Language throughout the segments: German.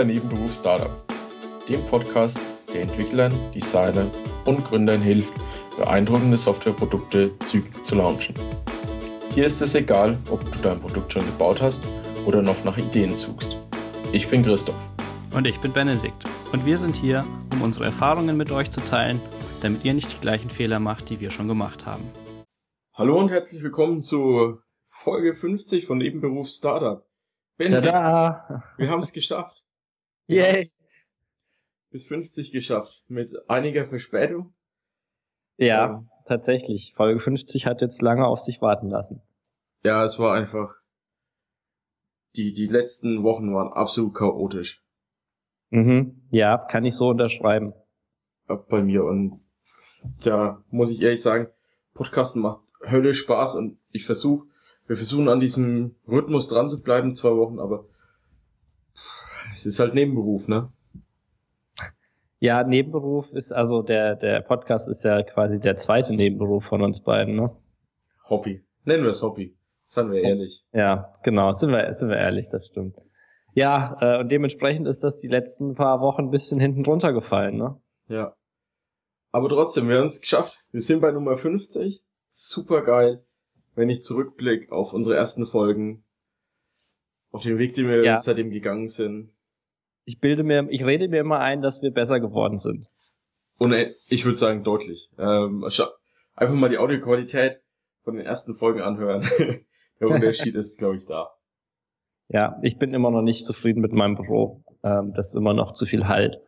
bei Nebenberuf Startup, dem Podcast, der Entwicklern, Designern und Gründern hilft, beeindruckende Softwareprodukte zügig zu launchen. Hier ist es egal, ob du dein Produkt schon gebaut hast oder noch nach Ideen suchst. Ich bin Christoph. Und ich bin Benedikt. Und wir sind hier, um unsere Erfahrungen mit euch zu teilen, damit ihr nicht die gleichen Fehler macht, die wir schon gemacht haben. Hallo und herzlich willkommen zu Folge 50 von Nebenberuf Startup. Benedikt, Tada! wir haben es geschafft. Yay! Bis 50 geschafft. Mit einiger Verspätung. Ja, ähm, tatsächlich. Folge 50 hat jetzt lange auf sich warten lassen. Ja, es war einfach. Die, die letzten Wochen waren absolut chaotisch. Mhm. Ja, kann ich so unterschreiben. Bei mir. Und da muss ich ehrlich sagen, Podcasten macht Hölle Spaß und ich versuche, wir versuchen an diesem Rhythmus dran zu bleiben, zwei Wochen, aber es ist halt Nebenberuf, ne? Ja, Nebenberuf ist also der, der Podcast ist ja quasi der zweite Nebenberuf von uns beiden, ne? Hobby. Nennen wir es Hobby. Seien wir ehrlich. Ja, genau, sind wir, sind wir ehrlich, das stimmt. Ja, äh, und dementsprechend ist das die letzten paar Wochen ein bisschen hinten runtergefallen, ne? Ja. Aber trotzdem, wir haben es geschafft. Wir sind bei Nummer 50. Super geil, wenn ich zurückblicke auf unsere ersten Folgen, auf den Weg, den wir ja. seitdem gegangen sind ich bilde mir, ich rede mir immer ein, dass wir besser geworden sind. Und äh, ich würde sagen deutlich. Ähm, einfach mal die Audioqualität von den ersten Folgen anhören. Der Unterschied ist, glaube ich, da. Ja, ich bin immer noch nicht zufrieden mit meinem Büro. Ähm, das ist immer noch zu viel Halt.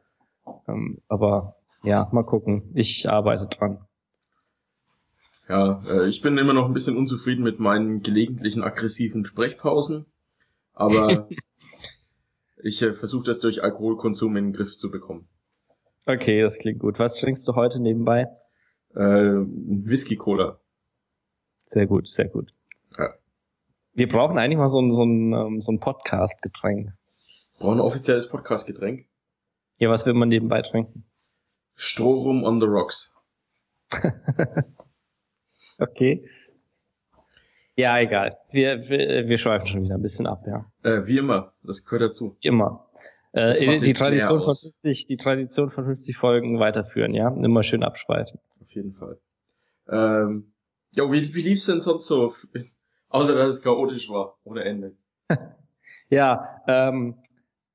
Ähm, aber ja, mal gucken. Ich arbeite dran. Ja, äh, ich bin immer noch ein bisschen unzufrieden mit meinen gelegentlichen aggressiven Sprechpausen. Aber Ich äh, versuche das durch Alkoholkonsum in den Griff zu bekommen. Okay, das klingt gut. Was trinkst du heute nebenbei? Äh, Whisky-Cola. Sehr gut, sehr gut. Ja. Wir brauchen eigentlich mal so ein, so ein, ähm, so ein Podcast-Getränk. Brauchen ein offizielles Podcast-Getränk? Ja, was will man nebenbei trinken? Strohrum on the rocks. okay. Ja, egal. Wir, wir, wir schweifen schon wieder ein bisschen ab, ja. Äh, wie immer, das gehört dazu. Immer. Äh, die Tradition von 50, die Tradition von 50 Folgen weiterführen, ja. Immer schön abschweifen. Auf jeden Fall. Ähm, ja, wie, wie lief's denn sonst so? Außer dass es chaotisch war, ohne Ende. ja, ähm,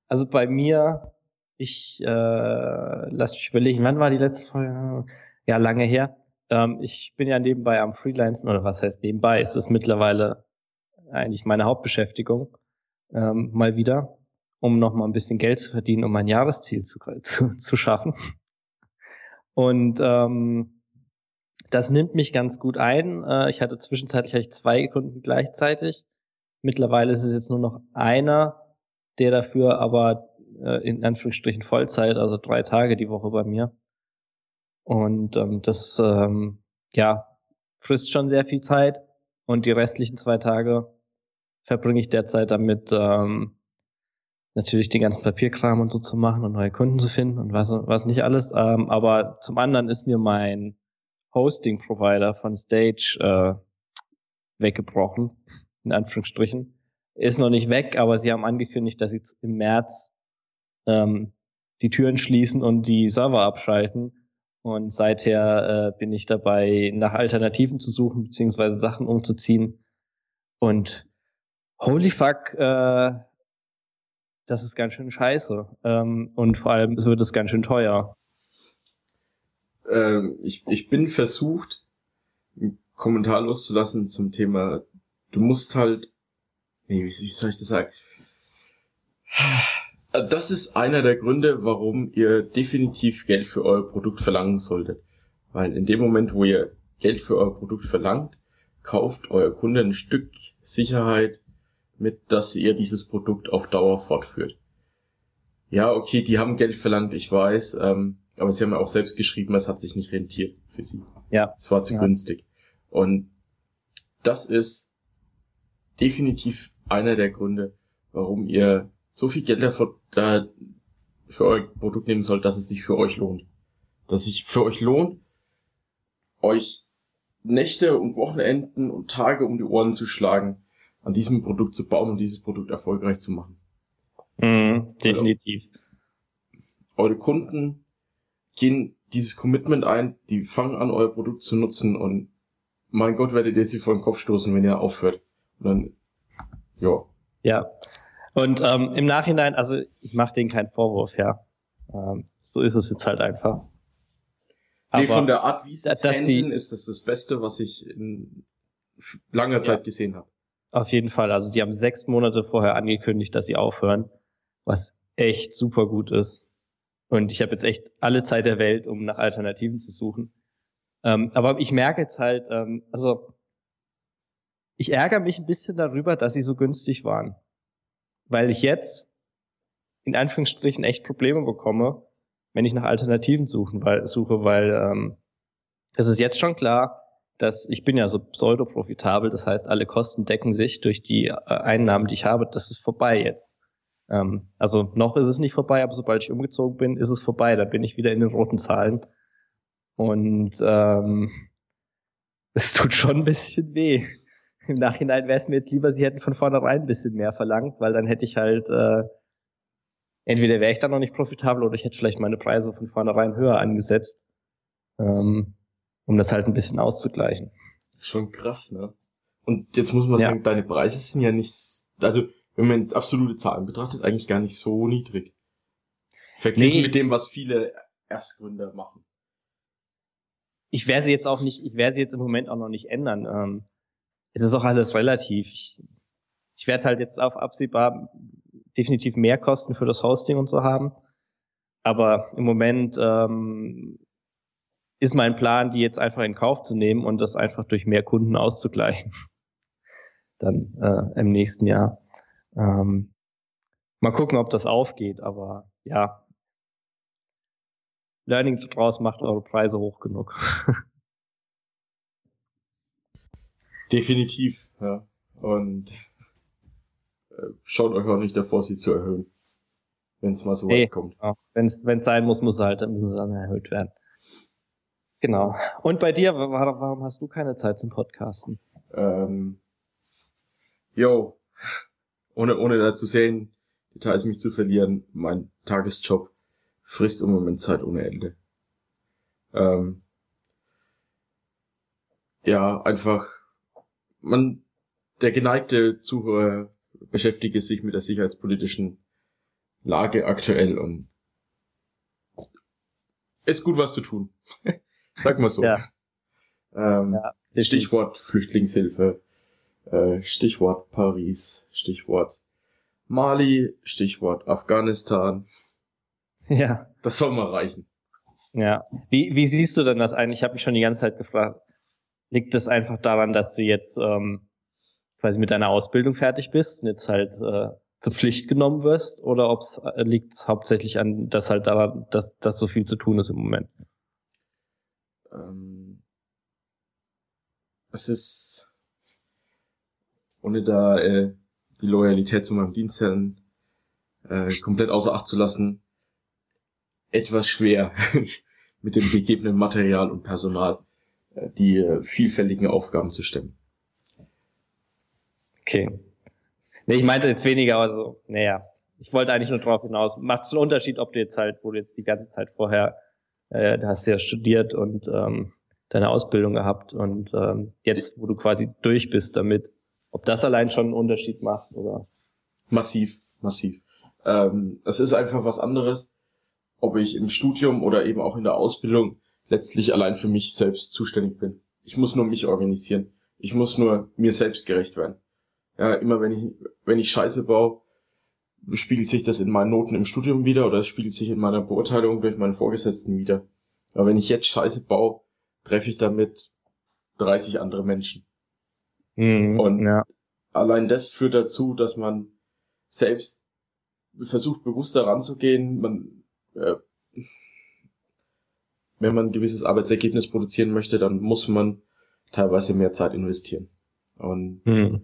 also bei mir, ich äh, lass mich überlegen, wann war die letzte Folge? Ja, lange her. Ähm, ich bin ja nebenbei am Freelancen, oder was heißt nebenbei? Es ist mittlerweile eigentlich meine Hauptbeschäftigung, ähm, mal wieder, um noch mal ein bisschen Geld zu verdienen, um mein Jahresziel zu, zu, zu schaffen. Und ähm, das nimmt mich ganz gut ein. Äh, ich hatte zwischenzeitlich hatte ich zwei Kunden gleichzeitig. Mittlerweile ist es jetzt nur noch einer, der dafür aber äh, in Anführungsstrichen Vollzeit, also drei Tage die Woche bei mir und ähm, das ähm, ja frisst schon sehr viel Zeit. Und die restlichen zwei Tage verbringe ich derzeit damit, ähm, natürlich den ganzen Papierkram und so zu machen und neue Kunden zu finden und was, was nicht alles. Ähm, aber zum anderen ist mir mein Hosting-Provider von Stage äh, weggebrochen, in Anführungsstrichen. Ist noch nicht weg, aber sie haben angekündigt, dass sie im März ähm, die Türen schließen und die Server abschalten. Und seither äh, bin ich dabei, nach Alternativen zu suchen, beziehungsweise Sachen umzuziehen. Und holy fuck, äh, das ist ganz schön scheiße. Ähm, und vor allem wird es ganz schön teuer. Ähm, ich, ich bin versucht, einen Kommentar loszulassen zum Thema, du musst halt, nee, wie, wie soll ich das sagen? Äh, das ist einer der Gründe, warum ihr definitiv Geld für euer Produkt verlangen solltet. Weil in dem Moment, wo ihr Geld für euer Produkt verlangt, kauft euer Kunde ein Stück Sicherheit mit, dass ihr dieses Produkt auf Dauer fortführt. Ja, okay, die haben Geld verlangt, ich weiß, ähm, aber sie haben ja auch selbst geschrieben, es hat sich nicht rentiert für sie. Ja. Es war zu ja. günstig. Und das ist definitiv einer der Gründe, warum ihr so viel Geld dafür, da für euer Produkt nehmen sollt, dass es sich für euch lohnt. Dass es sich für euch lohnt, euch Nächte und Wochenenden und Tage um die Ohren zu schlagen, an diesem Produkt zu bauen und dieses Produkt erfolgreich zu machen. Mhm, definitiv. Eure Kunden gehen dieses Commitment ein, die fangen an, euer Produkt zu nutzen und mein Gott, werdet ihr sie vor den Kopf stoßen, wenn ihr aufhört. Und dann, ja. Ja. Und ähm, im Nachhinein, also ich mache denen keinen Vorwurf, ja. Ähm, so ist es jetzt halt einfach. Aber nee, von der Art, wie sie es handeln, ist das das Beste, was ich in langer Zeit ja. gesehen habe. Auf jeden Fall. Also die haben sechs Monate vorher angekündigt, dass sie aufhören, was echt super gut ist. Und ich habe jetzt echt alle Zeit der Welt, um nach Alternativen zu suchen. Ähm, aber ich merke jetzt halt, ähm, also ich ärgere mich ein bisschen darüber, dass sie so günstig waren. Weil ich jetzt in Anführungsstrichen echt Probleme bekomme, wenn ich nach Alternativen suchen, weil, suche, weil ähm, es ist jetzt schon klar, dass ich bin ja so pseudo-profitabel, das heißt, alle Kosten decken sich durch die äh, Einnahmen, die ich habe. Das ist vorbei jetzt. Ähm, also noch ist es nicht vorbei, aber sobald ich umgezogen bin, ist es vorbei. Da bin ich wieder in den roten Zahlen. Und ähm, es tut schon ein bisschen weh. Im Nachhinein wäre es mir jetzt lieber, sie hätten von vornherein ein bisschen mehr verlangt, weil dann hätte ich halt, äh, entweder wäre ich dann noch nicht profitabel oder ich hätte vielleicht meine Preise von vornherein höher angesetzt, ähm, um das halt ein bisschen auszugleichen. Schon krass, ne? Und jetzt muss man sagen, deine Preise sind ja nicht, also wenn man jetzt absolute Zahlen betrachtet, eigentlich gar nicht so niedrig. Verglichen nee. mit dem, was viele Erstgründer machen. Ich werde sie jetzt auch nicht, ich werde sie jetzt im Moment auch noch nicht ändern. Ähm, es ist auch alles relativ. Ich, ich werde halt jetzt auf absehbar definitiv mehr Kosten für das Hosting und so haben. Aber im Moment ähm, ist mein Plan, die jetzt einfach in Kauf zu nehmen und das einfach durch mehr Kunden auszugleichen. Dann äh, im nächsten Jahr. Ähm, mal gucken, ob das aufgeht, aber ja. Learning daraus macht eure Preise hoch genug. Definitiv, ja. Und äh, schaut euch auch nicht davor, sie zu erhöhen. Wenn es mal so weit kommt. Wenn es sein muss, muss halt, dann müssen sie dann erhöht werden. Genau. Und bei dir, warum hast du keine Zeit zum Podcasten? Ähm, yo, ohne, ohne da zu sehen, Details mich zu verlieren, mein Tagesjob frisst im Moment Zeit ohne Ende. Ähm, ja, einfach, man, der geneigte Zuhörer beschäftige sich mit der sicherheitspolitischen Lage aktuell und ist gut was zu tun. Sag mal so. Ja. Ähm, ja, Stichwort Flüchtlingshilfe, äh, Stichwort Paris, Stichwort Mali, Stichwort Afghanistan. Ja. Das soll mal reichen. Ja. Wie, wie siehst du denn das eigentlich? Ich habe mich schon die ganze Zeit gefragt. Liegt das einfach daran, dass du jetzt ähm, quasi mit deiner Ausbildung fertig bist und jetzt halt äh, zur Pflicht genommen wirst? Oder ob es äh, liegt hauptsächlich an, dass halt daran, dass, dass so viel zu tun ist im Moment? Ähm, es ist ohne da äh, die Loyalität zu meinem Dienstherrn äh, komplett außer Acht zu lassen, etwas schwer mit dem gegebenen Material und Personal die äh, vielfältigen Aufgaben zu stemmen. Okay. Nee, ich meinte jetzt weniger, also, naja, ich wollte eigentlich nur drauf hinaus. Macht es einen Unterschied, ob du jetzt halt, wo du jetzt die ganze Zeit vorher, äh, du hast ja studiert und ähm, deine Ausbildung gehabt und ähm, jetzt, wo du quasi durch bist damit, ob das allein schon einen Unterschied macht, oder? Massiv, massiv. Ähm, es ist einfach was anderes, ob ich im Studium oder eben auch in der Ausbildung letztlich allein für mich selbst zuständig bin. Ich muss nur mich organisieren. Ich muss nur mir selbst gerecht werden. Ja, immer wenn ich, wenn ich Scheiße baue, spiegelt sich das in meinen Noten im Studium wieder oder es spiegelt sich in meiner Beurteilung durch meine Vorgesetzten wieder. Aber wenn ich jetzt Scheiße baue, treffe ich damit 30 andere Menschen. Mhm, und ja. allein das führt dazu, dass man selbst versucht, bewusster ranzugehen. Man, äh, wenn man ein gewisses Arbeitsergebnis produzieren möchte, dann muss man teilweise mehr Zeit investieren. Und mhm.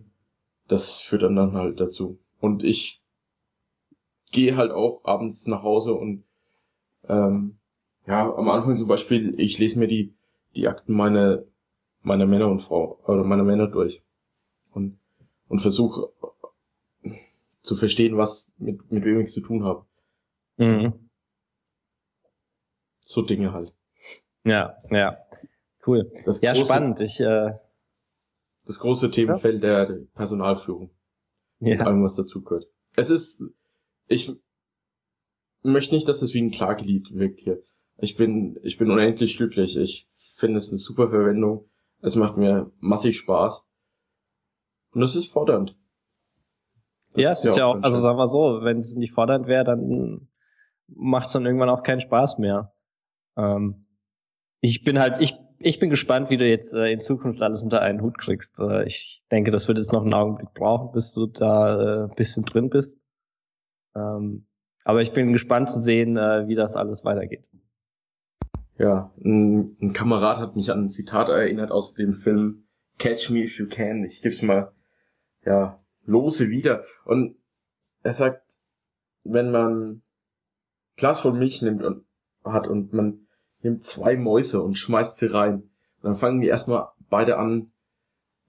das führt dann, dann halt dazu. Und ich gehe halt auch abends nach Hause und ähm, ja, am Anfang zum Beispiel, ich lese mir die, die Akten meiner, meiner Männer und Frau, oder meiner Männer durch und, und versuche zu verstehen, was mit, mit wem ich zu tun habe. Mhm. So Dinge halt. Ja, ja. Cool. Das ja, große, spannend. Ich, äh, Das große Themenfeld der, der Personalführung. Und ja. allem, was dazu gehört. Es ist, ich möchte nicht, dass es wie ein Klagelied wirkt hier. Ich bin, ich bin unendlich glücklich. Ich finde es eine super Verwendung. Es macht mir massig Spaß. Und es ist fordernd. Das ja, es ist ja auch, also sagen wir so, wenn es nicht fordernd wäre, dann macht es dann irgendwann auch keinen Spaß mehr. Ähm, ich bin halt, ich, ich bin gespannt, wie du jetzt äh, in Zukunft alles unter einen Hut kriegst. Äh, ich denke, das wird jetzt noch einen Augenblick brauchen, bis du da äh, ein bisschen drin bist. Ähm, aber ich bin gespannt zu sehen, äh, wie das alles weitergeht. Ja, ein, ein Kamerad hat mich an ein Zitat erinnert aus dem Film Catch Me If You Can. Ich gebe es mal, ja, lose wieder. Und er sagt, wenn man Glas voll Milch nimmt und hat und man nimmt zwei Mäuse und schmeißt sie rein, dann fangen die erstmal beide an,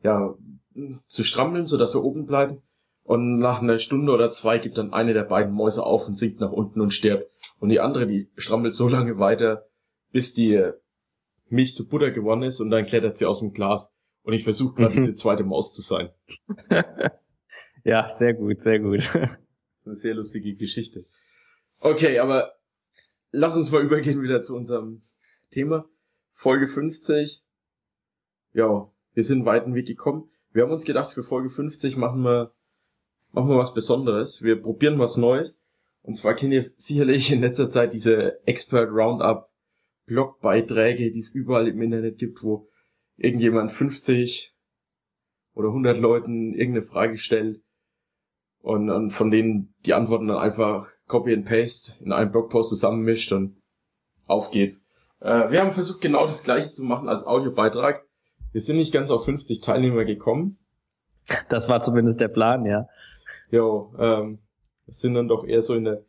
ja, zu strampeln, sodass sie oben bleiben. Und nach einer Stunde oder zwei gibt dann eine der beiden Mäuse auf und sinkt nach unten und stirbt. Und die andere, die strampelt so lange weiter, bis die Milch zu Butter geworden ist und dann klettert sie aus dem Glas. Und ich versuche gerade Mhm. diese zweite Maus zu sein. ja, sehr gut, sehr gut. Eine sehr lustige Geschichte. Okay, aber lass uns mal übergehen wieder zu unserem Thema. Folge 50. Ja, wir sind einen weiten Weg gekommen. Wir haben uns gedacht, für Folge 50 machen wir, machen wir was Besonderes. Wir probieren was Neues. Und zwar kennt ihr sicherlich in letzter Zeit diese Expert Roundup Blogbeiträge, die es überall im Internet gibt, wo irgendjemand 50 oder 100 Leuten irgendeine Frage stellt und, und von denen die Antworten dann einfach Copy and Paste in einem Blogpost zusammenmischt und auf geht's. Äh, wir haben versucht, genau das gleiche zu machen als Audiobeitrag. Wir sind nicht ganz auf 50 Teilnehmer gekommen. Das war zumindest der Plan, ja. Jo, ähm, es sind dann doch eher so in der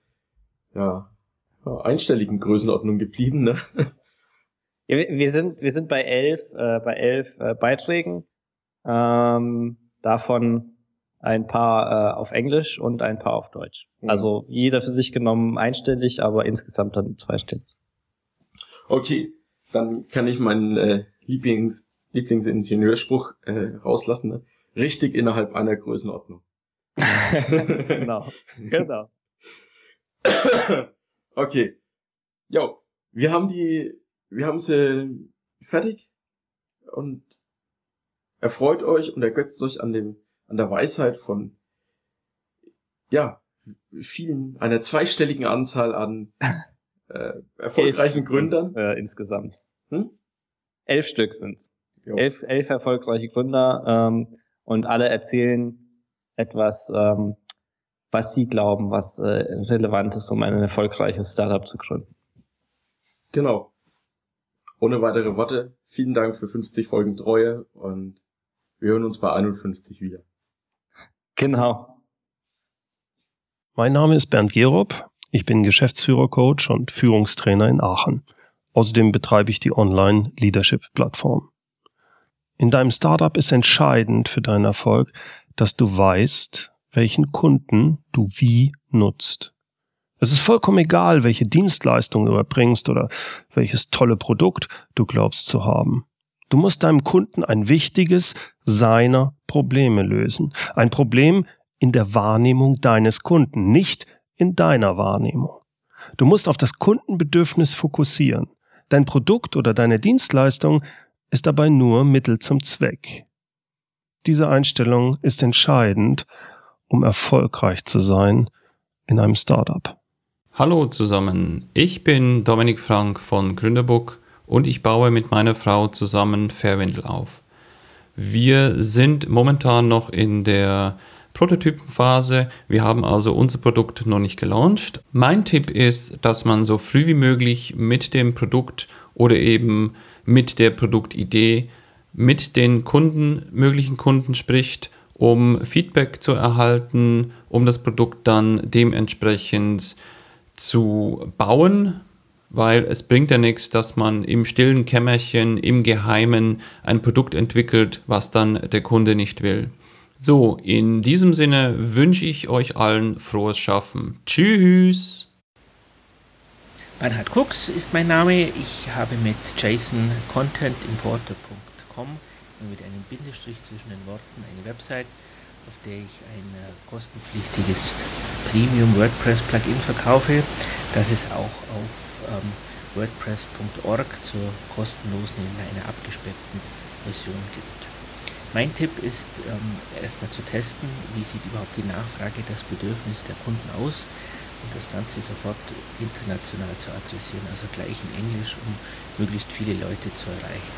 ja, einstelligen Größenordnung geblieben, ne? Ja, wir- wir sind, wir sind bei elf, äh, bei elf äh, Beiträgen. Ähm, davon ein paar äh, auf Englisch und ein paar auf Deutsch. Mhm. Also jeder für sich genommen einstellig, aber insgesamt dann zweistellig. Okay, dann kann ich meinen äh, Lieblings Lieblingsingenieurspruch äh, rauslassen. Ne? Richtig innerhalb einer Größenordnung. genau, genau. okay. Jo, wir haben die, wir haben sie fertig und erfreut euch und ergötzt euch an dem, an der Weisheit von, ja, vielen, einer zweistelligen Anzahl an äh, erfolgreichen Elf Gründern. sind's, Äh, insgesamt. Hm? Elf Stück sind's. Jo. Elf, elf erfolgreiche Gründer ähm, und alle erzählen etwas, ähm, was sie glauben, was äh, relevant ist, um ein erfolgreiches Startup zu gründen. Genau. Ohne weitere Worte, vielen Dank für 50 Folgen Treue und wir hören uns bei 51 wieder. Genau. Mein Name ist Bernd Gerob. Ich bin Geschäftsführer-Coach und Führungstrainer in Aachen. Außerdem betreibe ich die Online-Leadership-Plattform. In deinem Startup ist entscheidend für deinen Erfolg, dass du weißt, welchen Kunden du wie nutzt. Es ist vollkommen egal, welche Dienstleistung du erbringst oder welches tolle Produkt du glaubst zu haben. Du musst deinem Kunden ein wichtiges seiner Probleme lösen. Ein Problem in der Wahrnehmung deines Kunden, nicht in deiner Wahrnehmung. Du musst auf das Kundenbedürfnis fokussieren. Dein Produkt oder deine Dienstleistung ist dabei nur Mittel zum Zweck. Diese Einstellung ist entscheidend, um erfolgreich zu sein in einem Startup. Hallo zusammen, ich bin Dominik Frank von Gründerbook und ich baue mit meiner Frau zusammen Fairwindel auf. Wir sind momentan noch in der Prototypenphase, wir haben also unser Produkt noch nicht gelauncht. Mein Tipp ist, dass man so früh wie möglich mit dem Produkt oder eben mit der Produktidee mit den Kunden, möglichen Kunden spricht, um Feedback zu erhalten, um das Produkt dann dementsprechend zu bauen, weil es bringt ja nichts, dass man im stillen Kämmerchen, im Geheimen ein Produkt entwickelt, was dann der Kunde nicht will. So, in diesem Sinne wünsche ich euch allen frohes Schaffen. Tschüss! Bernhard Cooks ist mein Name. Ich habe mit jasoncontentimporter.com mit einem Bindestrich zwischen den Worten eine Website, auf der ich ein äh, kostenpflichtiges Premium WordPress Plugin verkaufe, das es auch auf ähm, WordPress.org zur kostenlosen in einer abgespeckten Version gibt. Mein Tipp ist ähm, erstmal zu testen, wie sieht überhaupt die Nachfrage, das Bedürfnis der Kunden aus und das Ganze sofort international zu adressieren, also gleich in Englisch, um möglichst viele Leute zu erreichen.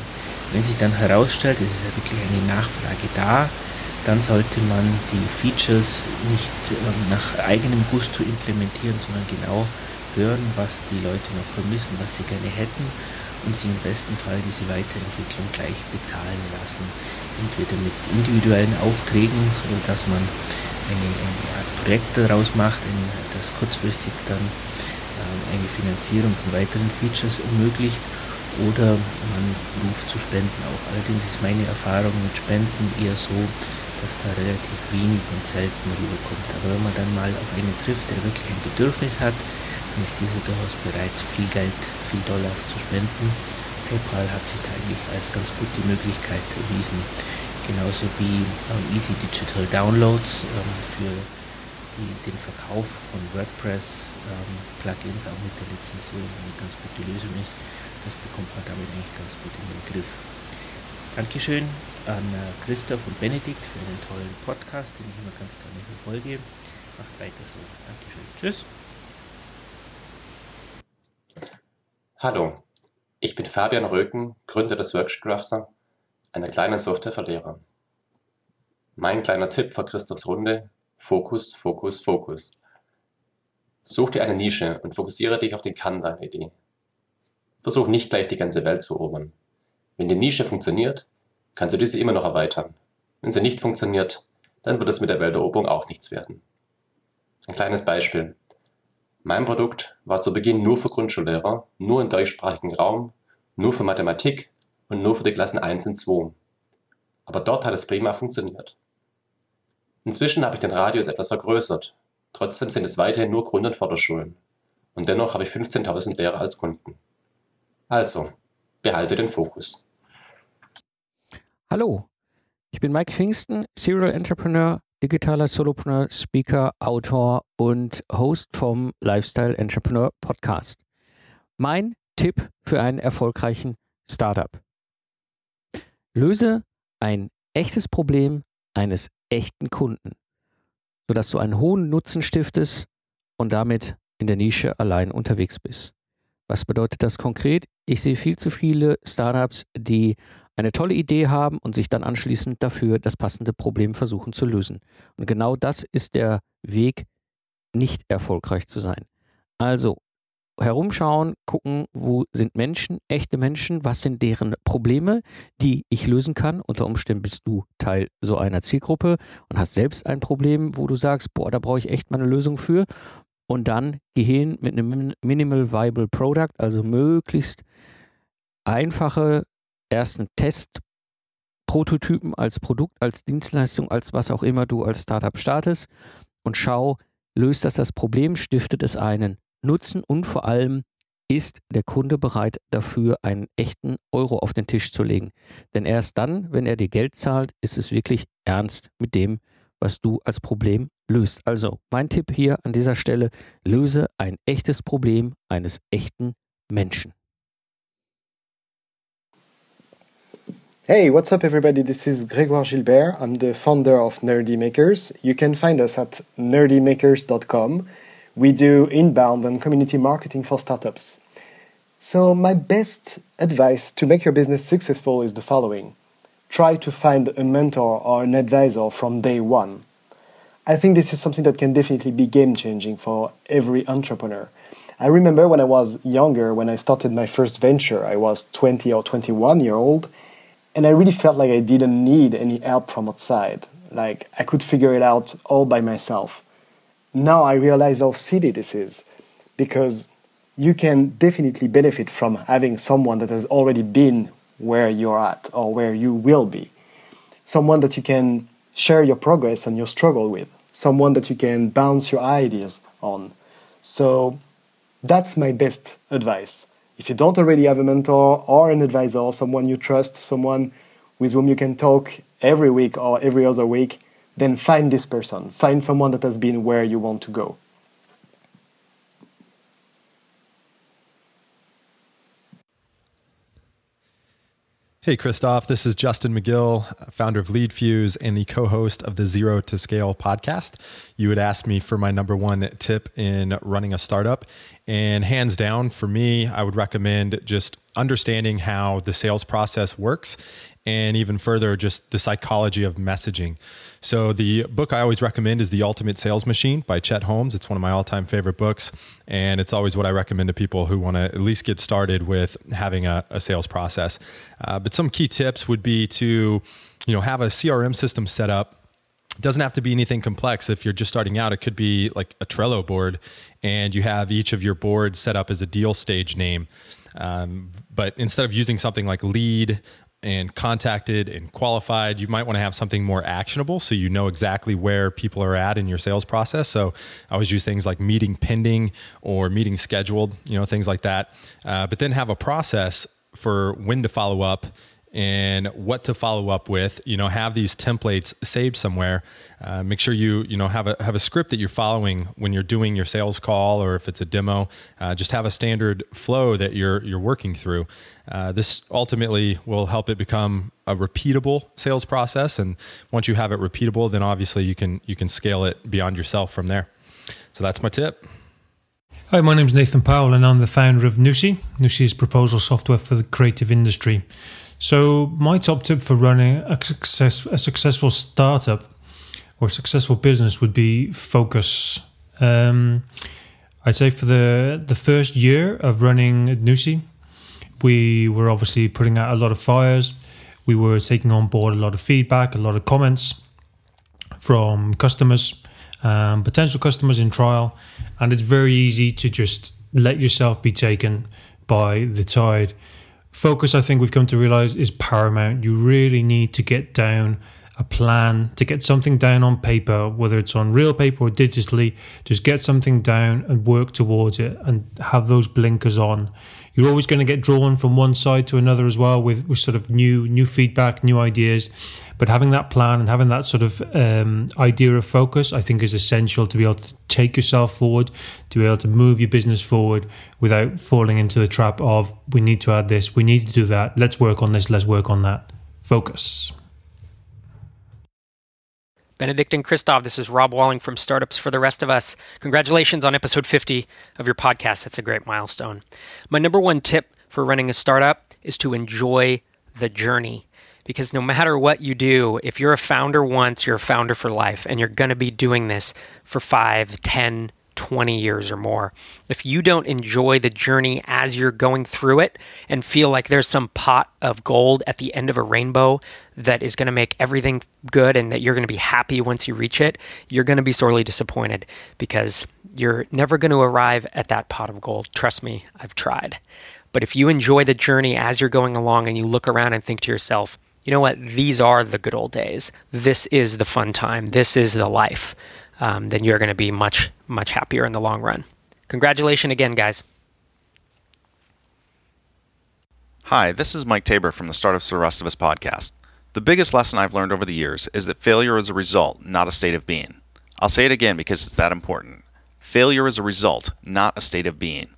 Wenn sich dann herausstellt, es ist ja wirklich eine Nachfrage da, dann sollte man die Features nicht ähm, nach eigenem Gusto implementieren, sondern genau hören, was die Leute noch vermissen, was sie gerne hätten und sie im besten Fall diese Weiterentwicklung gleich bezahlen lassen. Entweder mit individuellen Aufträgen, sodass man eine, eine Art Projekt daraus macht, ein, das kurzfristig dann ähm, eine Finanzierung von weiteren Features ermöglicht oder man ruft zu Spenden auf. Allerdings ist meine Erfahrung mit Spenden eher so, dass da relativ wenig und selten rüberkommt. Aber wenn man dann mal auf einen trifft, der wirklich ein Bedürfnis hat, dann ist dieser durchaus bereit, viel Geld, viel Dollars zu spenden. PayPal hat sich da eigentlich als ganz gute Möglichkeit erwiesen, genauso wie ähm, Easy Digital Downloads ähm, für die, den Verkauf von WordPress ähm, auch mit der Lizenzierung eine ganz gute Lösung ist. Das bekommt man damit eigentlich ganz gut in den Griff. Dankeschön an äh, Christoph und Benedikt für einen tollen Podcast, den ich immer ganz gerne verfolge. Macht weiter so. Dankeschön. Tschüss. Hallo, ich bin Fabian Röken, Gründer des Workcrafter, einer kleinen Software für Lehrer. Mein kleiner Tipp für Christophs Runde, Fokus, Fokus, Fokus. Such dir eine Nische und fokussiere dich auf den Kern deiner Idee. Versuch nicht gleich die ganze Welt zu erobern. Wenn die Nische funktioniert, kannst du diese immer noch erweitern. Wenn sie nicht funktioniert, dann wird es mit der Welteroberung auch nichts werden. Ein kleines Beispiel. Mein Produkt war zu Beginn nur für Grundschullehrer, nur im deutschsprachigen Raum, nur für Mathematik und nur für die Klassen 1 und 2. Aber dort hat es prima funktioniert. Inzwischen habe ich den Radius etwas vergrößert. Trotzdem sind es weiterhin nur Grund- und Förderschulen. Und dennoch habe ich 15.000 Lehrer als Kunden. Also, behalte den Fokus. Hallo, ich bin Mike Pfingsten, Serial Entrepreneur, digitaler Solopreneur, Speaker, Autor und Host vom Lifestyle Entrepreneur Podcast. Mein Tipp für einen erfolgreichen Startup. Löse ein echtes Problem eines echten Kunden, sodass du einen hohen Nutzen stiftest und damit in der Nische allein unterwegs bist. Was bedeutet das konkret? Ich sehe viel zu viele Startups, die eine tolle Idee haben und sich dann anschließend dafür das passende Problem versuchen zu lösen. Und genau das ist der Weg, nicht erfolgreich zu sein. Also herumschauen, gucken, wo sind Menschen, echte Menschen, was sind deren Probleme, die ich lösen kann. Unter Umständen bist du Teil so einer Zielgruppe und hast selbst ein Problem, wo du sagst, boah, da brauche ich echt mal eine Lösung für. Und dann gehen mit einem Minimal Viable Product, also möglichst einfache ersten Testprototypen als Produkt, als Dienstleistung, als was auch immer du als Startup startest und schau, löst das das Problem, stiftet es einen Nutzen und vor allem ist der Kunde bereit dafür, einen echten Euro auf den Tisch zu legen. Denn erst dann, wenn er dir Geld zahlt, ist es wirklich ernst mit dem, was du als Problem löst. Also mein Tipp hier an dieser Stelle, löse ein echtes Problem eines echten Menschen. Hey, what's up, everybody? This is Grégoire Gilbert. I'm the founder of Nerdy Makers. You can find us at nerdymakers.com. We do inbound and community marketing for startups. So, my best advice to make your business successful is the following try to find a mentor or an advisor from day one. I think this is something that can definitely be game changing for every entrepreneur. I remember when I was younger, when I started my first venture, I was 20 or 21 year old and I really felt like I didn't need any help from outside. Like I could figure it out all by myself. Now I realize how silly this is because you can definitely benefit from having someone that has already been where you're at or where you will be. Someone that you can share your progress and your struggle with, someone that you can bounce your ideas on. So that's my best advice. If you don't already have a mentor or an advisor, someone you trust, someone with whom you can talk every week or every other week, then find this person. Find someone that has been where you want to go. Hey, Christoph. This is Justin McGill, founder of LeadFuse and the co host of the Zero to Scale podcast. You had asked me for my number one tip in running a startup. And hands down, for me, I would recommend just understanding how the sales process works and even further, just the psychology of messaging. So, the book I always recommend is The Ultimate Sales Machine by Chet Holmes. It's one of my all time favorite books. And it's always what I recommend to people who want to at least get started with having a, a sales process. Uh, but some key tips would be to you know, have a CRM system set up it doesn't have to be anything complex. If you're just starting out, it could be like a Trello board, and you have each of your boards set up as a deal stage name. Um, but instead of using something like lead and contacted and qualified, you might want to have something more actionable so you know exactly where people are at in your sales process. So I always use things like meeting pending or meeting scheduled, you know, things like that. Uh, but then have a process for when to follow up and what to follow up with. You know, have these templates saved somewhere. Uh, make sure you you know have a have a script that you're following when you're doing your sales call or if it's a demo. Uh, just have a standard flow that you're you're working through. Uh, this ultimately will help it become a repeatable sales process, and once you have it repeatable, then obviously you can you can scale it beyond yourself from there. So that's my tip. Hi, my name is Nathan Powell, and I'm the founder of Nusi. Nusi is proposal software for the creative industry. So, my top tip for running a, success, a successful startup or successful business would be focus. Um, I'd say for the the first year of running Nusi, we were obviously putting out a lot of fires. We were taking on board a lot of feedback, a lot of comments from customers, um, potential customers in trial, and it's very easy to just let yourself be taken by the tide focus, I think we've come to realize, is paramount. You really need to get down a plan, to get something down on paper, whether it's on real paper or digitally. Just get something down and work towards it and have those blinkers on. You're always going to get drawn from one side to another as well with, with sort of new new feedback, new ideas. But having that plan and having that sort of um, idea of focus, I think, is essential to be able to take yourself forward, to be able to move your business forward without falling into the trap of we need to add this, we need to do that, let's work on this, let's work on that. Focus. Benedict and Christoph, this is Rob Walling from Startups for the Rest of Us. Congratulations on episode 50 of your podcast. That's a great milestone. My number one tip for running a startup is to enjoy the journey because no matter what you do, if you're a founder once, you're a founder for life, and you're going to be doing this for five, ten, 20 years or more. If you don't enjoy the journey as you're going through it and feel like there's some pot of gold at the end of a rainbow that is going to make everything good and that you're going to be happy once you reach it, you're going to be sorely disappointed because you're never going to arrive at that pot of gold. Trust me, I've tried. But if you enjoy the journey as you're going along and you look around and think to yourself, you know what? These are the good old days. This is the fun time. This is the life. Um, then you're going to be much, much happier in the long run. Congratulations again, guys. Hi, this is Mike Tabor from the Startups for the Rest of Us podcast. The biggest lesson I've learned over the years is that failure is a result, not a state of being. I'll say it again because it's that important. Failure is a result, not a state of being.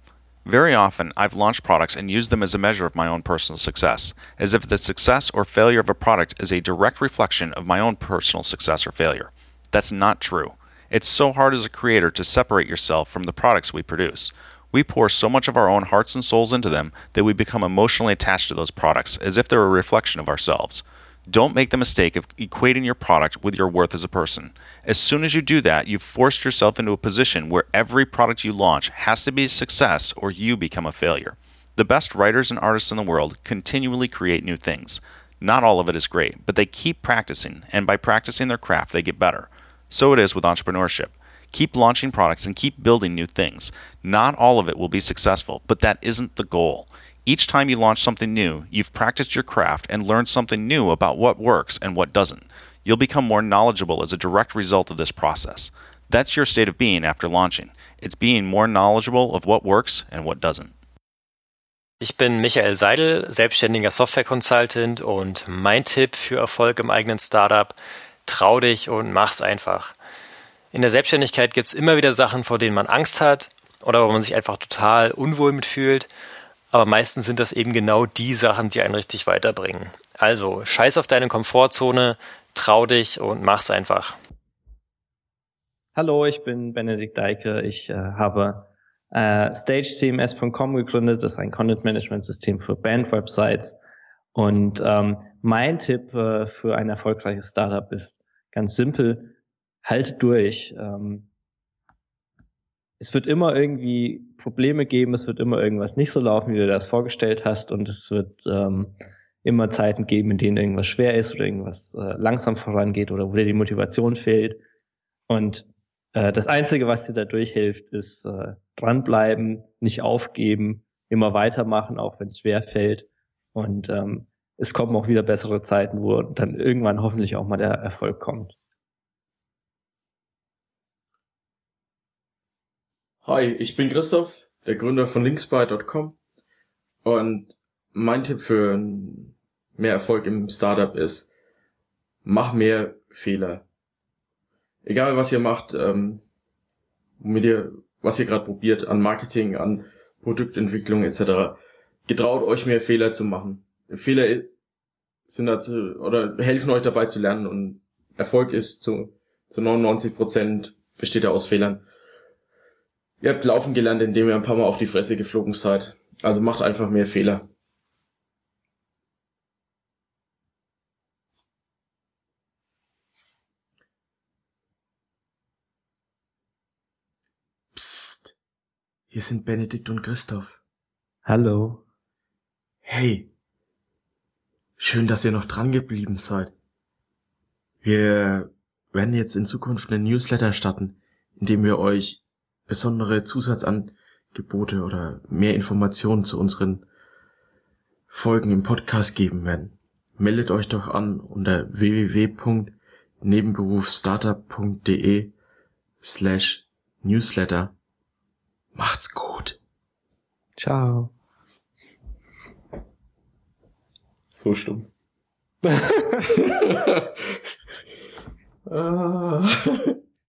Very often, I've launched products and used them as a measure of my own personal success, as if the success or failure of a product is a direct reflection of my own personal success or failure. That's not true. It's so hard as a creator to separate yourself from the products we produce. We pour so much of our own hearts and souls into them that we become emotionally attached to those products as if they're a reflection of ourselves. Don't make the mistake of equating your product with your worth as a person. As soon as you do that, you've forced yourself into a position where every product you launch has to be a success or you become a failure. The best writers and artists in the world continually create new things. Not all of it is great, but they keep practicing, and by practicing their craft, they get better. So it is with entrepreneurship. Keep launching products and keep building new things. Not all of it will be successful, but that isn't the goal. Each time you launch something new, you've practiced your craft and learned something new about what works and what doesn't. You'll become more knowledgeable as a direct result of this process. That's your state of being after launching. It's being more knowledgeable of what works and what doesn't. Ich bin Michael Seidel, selbstständiger Software Consultant und mein Tipp für Erfolg im eigenen Startup, trau dich und mach's einfach. In der Selbstständigkeit gibt's immer wieder Sachen, vor denen man Angst hat oder wo man sich einfach total unwohl mitfühlt, aber meistens sind das eben genau die Sachen, die einen richtig weiterbringen. Also, scheiß auf deine Komfortzone, trau dich und mach's einfach. Hallo, ich bin Benedikt Deike. Ich äh, habe äh, StageCMS.com gegründet. Das ist ein Content-Management-System für Band-Websites. Und ähm, mein Tipp äh, für ein erfolgreiches Startup ist ganz simpel, haltet durch. Ähm, es wird immer irgendwie Probleme geben, es wird immer irgendwas nicht so laufen, wie du das vorgestellt hast und es wird ähm, immer Zeiten geben, in denen irgendwas schwer ist oder irgendwas äh, langsam vorangeht oder wo dir die Motivation fehlt. Und äh, das Einzige, was dir dadurch hilft, ist äh, dranbleiben, nicht aufgeben, immer weitermachen, auch wenn es schwer fällt. Und ähm, es kommen auch wieder bessere Zeiten, wo dann irgendwann hoffentlich auch mal der Erfolg kommt. Hi, ich bin Christoph, der Gründer von linksby.com und mein Tipp für mehr Erfolg im Startup ist, mach mehr Fehler. Egal was ihr macht, ähm, mit ihr, was ihr gerade probiert an Marketing, an Produktentwicklung etc. Getraut euch mehr Fehler zu machen. Fehler sind dazu oder helfen euch dabei zu lernen und Erfolg ist zu, zu 99 Prozent besteht er aus Fehlern. Ihr habt laufen gelernt, indem ihr ein paar Mal auf die Fresse geflogen seid. Also macht einfach mehr Fehler. Psst. Hier sind Benedikt und Christoph. Hallo. Hey. Schön, dass ihr noch dran geblieben seid. Wir werden jetzt in Zukunft einen Newsletter starten, in dem wir euch besondere Zusatzangebote oder mehr Informationen zu unseren Folgen im Podcast geben werden. Meldet euch doch an unter www.nebenberufsstartup.de slash newsletter. Macht's gut. Ciao. So stumm. ah.